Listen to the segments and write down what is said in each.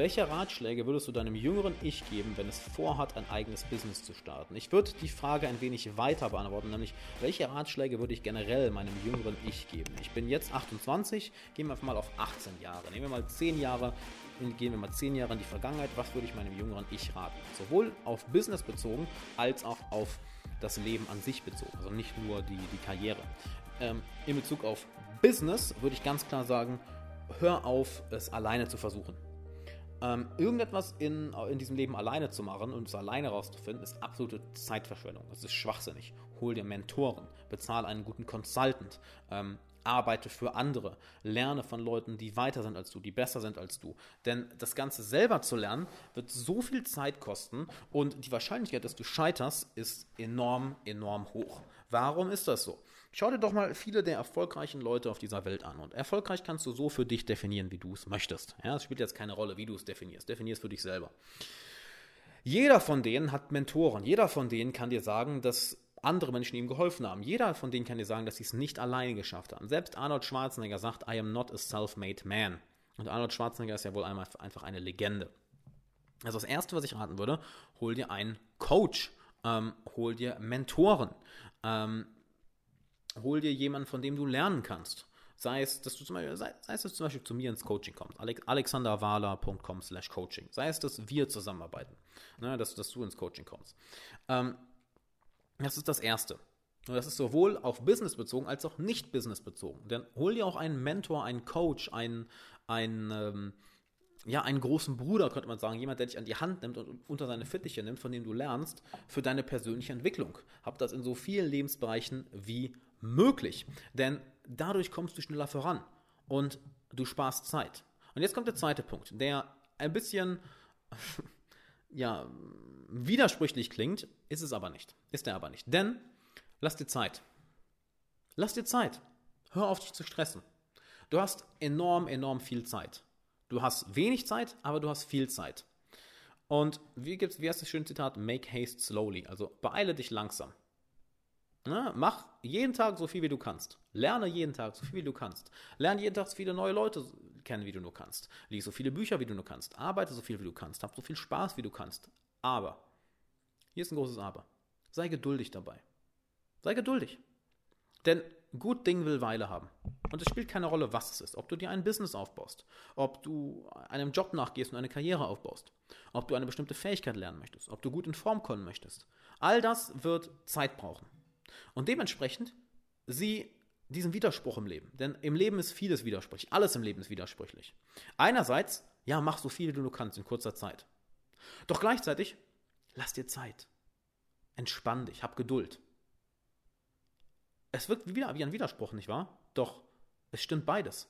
welche Ratschläge würdest du deinem jüngeren Ich geben, wenn es vorhat, ein eigenes Business zu starten? Ich würde die Frage ein wenig weiter beantworten, nämlich welche Ratschläge würde ich generell meinem jüngeren Ich geben? Ich bin jetzt 28, gehen wir einfach mal auf 18 Jahre. Nehmen wir mal 10 Jahre, gehen wir mal 10 Jahre in die Vergangenheit. Was würde ich meinem jüngeren Ich raten? Sowohl auf Business bezogen als auch auf das Leben an sich bezogen, also nicht nur die, die Karriere. Ähm, in Bezug auf Business würde ich ganz klar sagen, hör auf, es alleine zu versuchen. Ähm, irgendetwas in, in diesem Leben alleine zu machen und es alleine rauszufinden, ist absolute Zeitverschwendung. Das ist schwachsinnig. Hol dir Mentoren, bezahle einen guten Consultant, ähm, arbeite für andere, lerne von Leuten, die weiter sind als du, die besser sind als du. Denn das Ganze selber zu lernen, wird so viel Zeit kosten und die Wahrscheinlichkeit, dass du scheiterst, ist enorm, enorm hoch. Warum ist das so? Schau dir doch mal viele der erfolgreichen Leute auf dieser Welt an. Und erfolgreich kannst du so für dich definieren, wie du es möchtest. Ja, es spielt jetzt keine Rolle, wie du es definierst. Definier es für dich selber. Jeder von denen hat Mentoren. Jeder von denen kann dir sagen, dass andere Menschen ihm geholfen haben. Jeder von denen kann dir sagen, dass sie es nicht alleine geschafft haben. Selbst Arnold Schwarzenegger sagt, I am not a self-made man. Und Arnold Schwarzenegger ist ja wohl einmal einfach eine Legende. Also das Erste, was ich raten würde, hol dir einen Coach, ähm, hol dir Mentoren. Ähm, hol dir jemanden, von dem du lernen kannst. Sei es, dass du zum Beispiel, sei, sei es, dass du zum Beispiel zu mir ins Coaching kommst, alexanderwala.com slash coaching. Sei es, dass wir zusammenarbeiten, ne, dass, dass du ins Coaching kommst. Ähm, das ist das Erste. Und das ist sowohl auf Business bezogen als auch nicht Business bezogen. Denn hol dir auch einen Mentor, einen Coach, einen, einen, ähm, ja, einen großen Bruder, könnte man sagen, jemand, der dich an die Hand nimmt und unter seine Fittiche nimmt, von dem du lernst, für deine persönliche Entwicklung. Hab das in so vielen Lebensbereichen wie möglich. Denn dadurch kommst du schneller voran und du sparst Zeit. Und jetzt kommt der zweite Punkt, der ein bisschen ja, widersprüchlich klingt, ist es aber nicht. Ist er aber nicht. Denn lass dir Zeit. Lass dir Zeit. Hör auf dich zu stressen. Du hast enorm, enorm viel Zeit. Du hast wenig Zeit, aber du hast viel Zeit. Und wie gibt's, wie heißt das schöne Zitat? Make haste slowly. Also beeile dich langsam. Na, mach jeden Tag so viel, wie du kannst. Lerne jeden Tag so viel, wie du kannst. Lerne jeden Tag so viele neue Leute kennen, wie du nur kannst. Lies so viele Bücher, wie du nur kannst. Arbeite so viel, wie du kannst. Hab so viel Spaß, wie du kannst. Aber, hier ist ein großes Aber. Sei geduldig dabei. Sei geduldig. Denn gut Ding will Weile haben. Und es spielt keine Rolle, was es ist. Ob du dir ein Business aufbaust, ob du einem Job nachgehst und eine Karriere aufbaust, ob du eine bestimmte Fähigkeit lernen möchtest, ob du gut in Form kommen möchtest. All das wird Zeit brauchen. Und dementsprechend sieh diesen Widerspruch im Leben. Denn im Leben ist vieles widersprüchlich. Alles im Leben ist widersprüchlich. Einerseits, ja, mach so viel, wie du nur kannst in kurzer Zeit. Doch gleichzeitig, lass dir Zeit. Entspann dich, hab Geduld. Es wirkt wie, wie ein Widerspruch, nicht wahr? Doch es stimmt beides.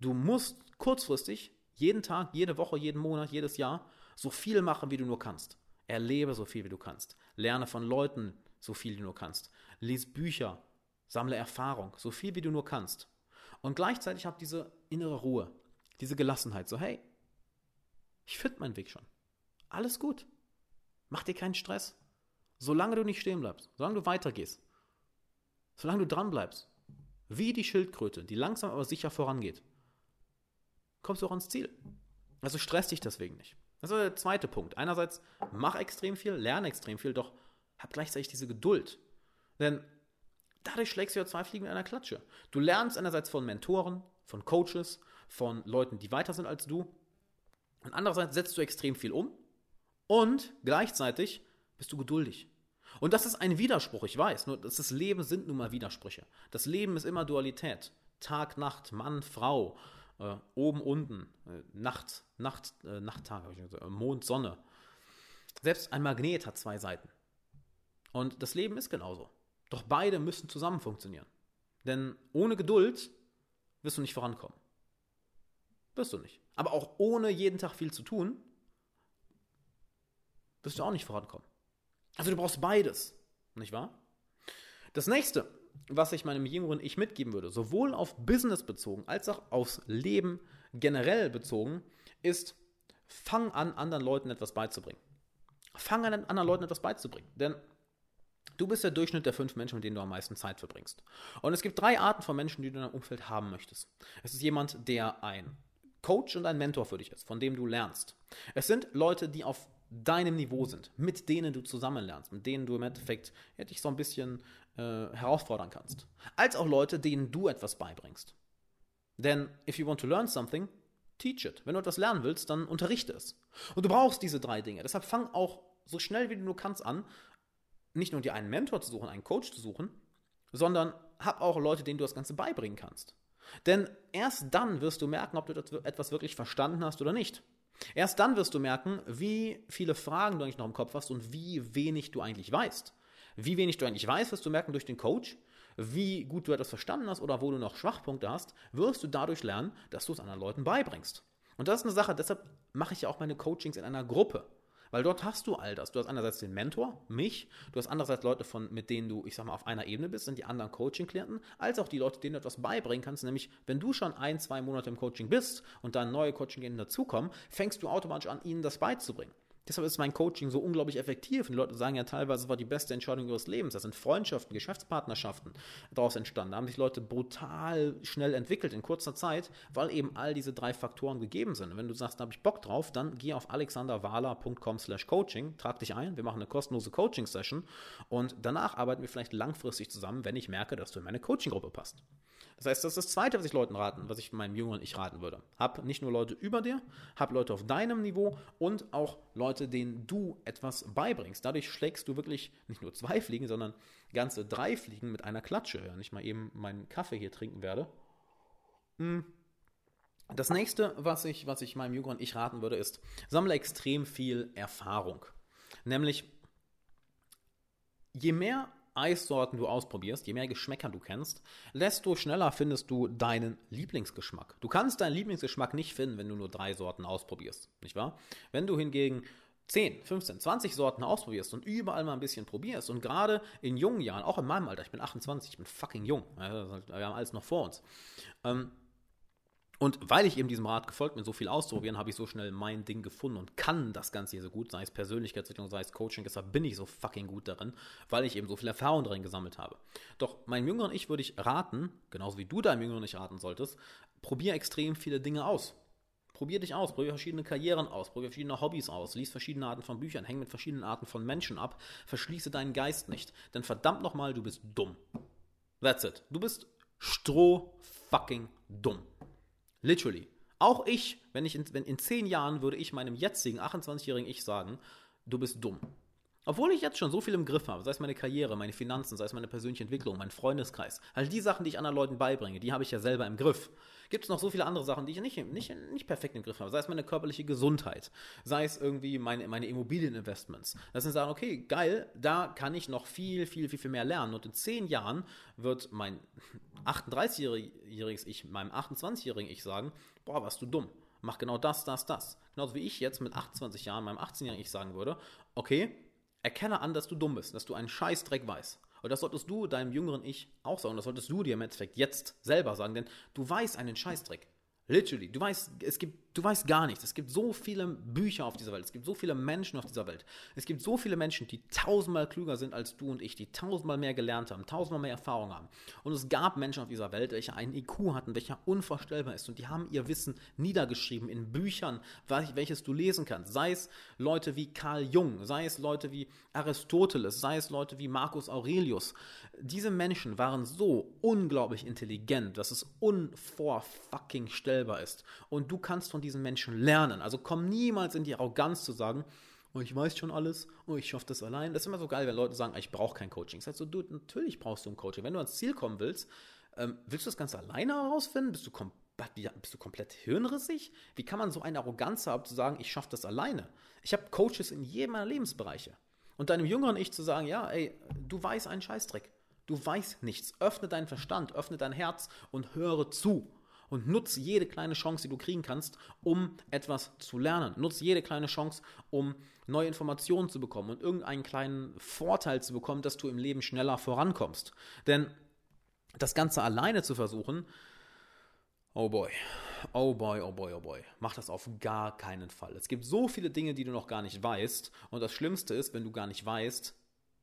Du musst kurzfristig jeden Tag, jede Woche, jeden Monat, jedes Jahr so viel machen, wie du nur kannst. Erlebe so viel, wie du kannst. Lerne von Leuten, so viel du nur kannst. Lies Bücher, sammle Erfahrung, so viel wie du nur kannst. Und gleichzeitig hab diese innere Ruhe, diese Gelassenheit, so hey, ich finde meinen Weg schon. Alles gut. Mach dir keinen Stress. Solange du nicht stehen bleibst, solange du weitergehst, solange du dran bleibst, wie die Schildkröte, die langsam aber sicher vorangeht, kommst du auch ans Ziel. Also stress dich deswegen nicht. Das ist der zweite Punkt. Einerseits mach extrem viel, lerne extrem viel, doch hab gleichzeitig diese Geduld. Denn dadurch schlägst du ja zwei Fliegen mit einer Klatsche. Du lernst einerseits von Mentoren, von Coaches, von Leuten, die weiter sind als du. Und andererseits setzt du extrem viel um und gleichzeitig bist du geduldig. Und das ist ein Widerspruch, ich weiß, nur das Leben sind nun mal Widersprüche. Das Leben ist immer Dualität. Tag, Nacht, Mann, Frau, äh, oben, unten, äh, Nacht, Nacht, äh, Nachttag, Mond, Sonne. Selbst ein Magnet hat zwei Seiten. Und das Leben ist genauso. Doch beide müssen zusammen funktionieren. Denn ohne Geduld wirst du nicht vorankommen. Wirst du nicht. Aber auch ohne jeden Tag viel zu tun, wirst du auch nicht vorankommen. Also du brauchst beides, nicht wahr? Das nächste, was ich meinem jüngeren Ich mitgeben würde, sowohl auf Business bezogen als auch aufs Leben generell bezogen, ist, fang an, anderen Leuten etwas beizubringen. Fang an, anderen Leuten etwas beizubringen. Denn Du bist der Durchschnitt der fünf Menschen, mit denen du am meisten Zeit verbringst. Und es gibt drei Arten von Menschen, die du in deinem Umfeld haben möchtest. Es ist jemand, der ein Coach und ein Mentor für dich ist, von dem du lernst. Es sind Leute, die auf deinem Niveau sind, mit denen du zusammen lernst, mit denen du im Endeffekt ja, dich so ein bisschen äh, herausfordern kannst. Als auch Leute, denen du etwas beibringst. Denn if you want to learn something, teach it. Wenn du etwas lernen willst, dann unterrichte es. Und du brauchst diese drei Dinge. Deshalb fang auch so schnell wie du nur kannst an, nicht nur dir einen Mentor zu suchen, einen Coach zu suchen, sondern hab auch Leute, denen du das Ganze beibringen kannst. Denn erst dann wirst du merken, ob du etwas wirklich verstanden hast oder nicht. Erst dann wirst du merken, wie viele Fragen du eigentlich noch im Kopf hast und wie wenig du eigentlich weißt. Wie wenig du eigentlich weißt, wirst du merken durch den Coach. Wie gut du etwas verstanden hast oder wo du noch Schwachpunkte hast, wirst du dadurch lernen, dass du es anderen Leuten beibringst. Und das ist eine Sache, deshalb mache ich ja auch meine Coachings in einer Gruppe. Weil dort hast du all das. Du hast einerseits den Mentor, mich, du hast andererseits Leute, von, mit denen du, ich sag mal, auf einer Ebene bist, sind die anderen Coaching-Klienten, als auch die Leute, denen du etwas beibringen kannst. Nämlich, wenn du schon ein, zwei Monate im Coaching bist und dann neue Coaching-Klienten dazukommen, fängst du automatisch an, ihnen das beizubringen. Deshalb ist mein Coaching so unglaublich effektiv. Und die Leute sagen ja teilweise, es war die beste Entscheidung ihres Lebens. Da sind Freundschaften, Geschäftspartnerschaften daraus entstanden. Da haben sich Leute brutal schnell entwickelt in kurzer Zeit, weil eben all diese drei Faktoren gegeben sind. Und wenn du sagst, da habe ich Bock drauf, dann geh auf alexanderwala.com slash coaching, trag dich ein, wir machen eine kostenlose Coaching-Session und danach arbeiten wir vielleicht langfristig zusammen, wenn ich merke, dass du in meine Coaching-Gruppe passt. Das heißt, das ist das Zweite, was ich Leuten raten, was ich meinem jüngeren Ich raten würde. Hab nicht nur Leute über dir, hab Leute auf deinem Niveau und auch Leute, denen du etwas beibringst. Dadurch schlägst du wirklich nicht nur zwei Fliegen, sondern ganze drei Fliegen mit einer Klatsche. Wenn ich mal eben meinen Kaffee hier trinken werde. Hm. Das nächste, was ich, was ich meinem jüngeren Ich raten würde, ist, sammle extrem viel Erfahrung. Nämlich, je mehr Eissorten du ausprobierst, je mehr Geschmäcker du kennst, desto schneller findest du deinen Lieblingsgeschmack. Du kannst deinen Lieblingsgeschmack nicht finden, wenn du nur drei Sorten ausprobierst, nicht wahr? Wenn du hingegen 10, 15, 20 Sorten ausprobierst und überall mal ein bisschen probierst und gerade in jungen Jahren, auch in meinem Alter, ich bin 28, ich bin fucking jung, wir haben alles noch vor uns, ähm, und weil ich eben diesem Rat gefolgt bin, so viel auszuprobieren, habe ich so schnell mein Ding gefunden und kann das Ganze hier so gut, sei es Persönlichkeitsentwicklung, sei es Coaching, deshalb bin ich so fucking gut darin, weil ich eben so viel Erfahrung darin gesammelt habe. Doch meinem jüngeren Ich würde ich raten, genauso wie du deinem jüngeren Ich raten solltest, probier extrem viele Dinge aus. Probier dich aus, probier verschiedene Karrieren aus, probier verschiedene Hobbys aus, lies verschiedene Arten von Büchern, häng mit verschiedenen Arten von Menschen ab, verschließe deinen Geist nicht. Denn verdammt nochmal, du bist dumm. That's it. Du bist stroh fucking dumm. Literally. Auch ich, wenn ich in, wenn in zehn Jahren würde ich meinem jetzigen 28-jährigen Ich sagen, du bist dumm. Obwohl ich jetzt schon so viel im Griff habe, sei es meine Karriere, meine Finanzen, sei es meine persönliche Entwicklung, mein Freundeskreis, all die Sachen, die ich anderen Leuten beibringe, die habe ich ja selber im Griff. Gibt es noch so viele andere Sachen, die ich nicht, nicht, nicht perfekt im Griff habe, sei es meine körperliche Gesundheit, sei es irgendwie meine, meine Immobilieninvestments. Das sind Sachen, okay, geil, da kann ich noch viel, viel, viel, viel mehr lernen. Und in zehn Jahren wird mein 38-jähriges Ich, meinem 28-jährigen Ich sagen, boah, warst du dumm. Mach genau das, das, das. Genauso wie ich jetzt mit 28 Jahren meinem 18-jährigen Ich sagen würde, okay, Erkenne an, dass du dumm bist, dass du einen Scheißdreck weißt. Und das solltest du deinem jüngeren Ich auch sagen. Das solltest du dir im Endeffekt jetzt selber sagen, denn du weißt einen Scheißdreck. Literally. Du weißt, es gibt, du weißt gar nichts. Es gibt so viele Bücher auf dieser Welt. Es gibt so viele Menschen auf dieser Welt. Es gibt so viele Menschen, die tausendmal klüger sind als du und ich, die tausendmal mehr gelernt haben, tausendmal mehr Erfahrung haben. Und es gab Menschen auf dieser Welt, welche einen IQ hatten, welcher unvorstellbar ist. Und die haben ihr Wissen niedergeschrieben in Büchern, welches du lesen kannst. Sei es Leute wie Carl Jung, sei es Leute wie Aristoteles, sei es Leute wie Marcus Aurelius. Diese Menschen waren so unglaublich intelligent, dass es unvorfucking stellbar ist. Und du kannst von diesen Menschen lernen. Also komm niemals in die Arroganz zu sagen, oh, ich weiß schon alles, oh, ich schaffe das allein. Das ist immer so geil, wenn Leute sagen, ich brauche kein Coaching. Das heißt so, du, natürlich brauchst du ein Coaching. Wenn du ans Ziel kommen willst, ähm, willst du das Ganze alleine herausfinden? Bist du, kom bist du komplett hirnrissig? Wie kann man so eine Arroganz haben, zu sagen, ich schaffe das alleine? Ich habe Coaches in jedem meiner Lebensbereiche. Und deinem jüngeren Ich zu sagen, ja, ey, du weißt einen Scheißdreck. Du weißt nichts. Öffne deinen Verstand, öffne dein Herz und höre zu. Und nutze jede kleine Chance, die du kriegen kannst, um etwas zu lernen. Nutze jede kleine Chance, um neue Informationen zu bekommen und irgendeinen kleinen Vorteil zu bekommen, dass du im Leben schneller vorankommst. Denn das Ganze alleine zu versuchen, oh boy, oh boy, oh boy, oh boy, mach das auf gar keinen Fall. Es gibt so viele Dinge, die du noch gar nicht weißt. Und das Schlimmste ist, wenn du gar nicht weißt,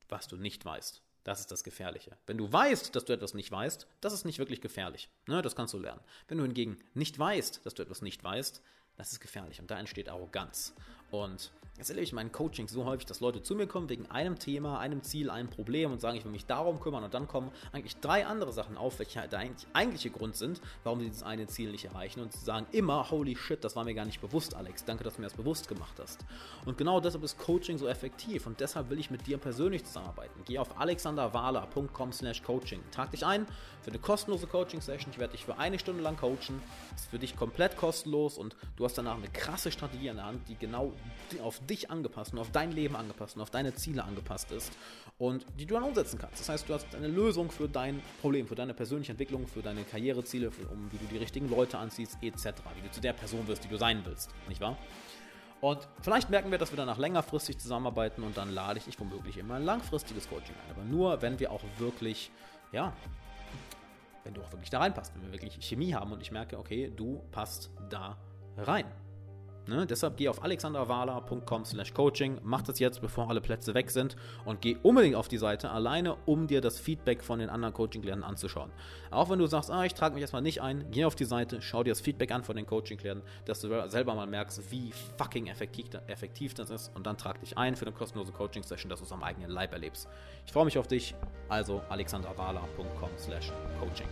was du nicht weißt. Das ist das Gefährliche. Wenn du weißt, dass du etwas nicht weißt, das ist nicht wirklich gefährlich. Ne, das kannst du lernen. Wenn du hingegen nicht weißt, dass du etwas nicht weißt, das ist gefährlich und da entsteht Arroganz. Und Jetzt erlebe ich in meinen Coachings so häufig, dass Leute zu mir kommen wegen einem Thema, einem Ziel, einem Problem und sagen, ich will mich darum kümmern. Und dann kommen eigentlich drei andere Sachen auf, welche der eigentliche Grund sind, warum sie dieses eine Ziel nicht erreichen. Und sie sagen immer, holy shit, das war mir gar nicht bewusst, Alex, danke, dass du mir das bewusst gemacht hast. Und genau deshalb ist Coaching so effektiv. Und deshalb will ich mit dir persönlich zusammenarbeiten. Geh auf alexanderwala.com slash coaching, trag dich ein für eine kostenlose Coaching-Session, ich werde dich für eine Stunde lang coachen, das ist für dich komplett kostenlos. Und du hast danach eine krasse Strategie in der Hand, die genau auf dich angepasst und auf dein Leben angepasst und auf deine Ziele angepasst ist und die du dann umsetzen kannst. Das heißt, du hast eine Lösung für dein Problem, für deine persönliche Entwicklung, für deine Karriereziele, für, um wie du die richtigen Leute anziehst, etc., wie du zu der Person wirst, die du sein willst, nicht wahr? Und vielleicht merken wir, dass wir danach längerfristig zusammenarbeiten und dann lade ich dich womöglich immer ein langfristiges Coaching ein. Aber nur, wenn wir auch wirklich, ja, wenn du auch wirklich da reinpasst, wenn wir wirklich Chemie haben und ich merke, okay, du passt da rein. Ne? Deshalb geh auf alexanderwala.com slash coaching, mach das jetzt, bevor alle Plätze weg sind und geh unbedingt auf die Seite alleine, um dir das Feedback von den anderen Coaching-Klienten anzuschauen. Auch wenn du sagst, ah, ich trage mich erstmal nicht ein, geh auf die Seite, schau dir das Feedback an von den Coaching-Klienten, dass du selber mal merkst, wie fucking effektiv, effektiv das ist und dann trag dich ein für eine kostenlose Coaching-Session, dass du es am eigenen Leib erlebst. Ich freue mich auf dich, also alexanderwala.com slash coaching.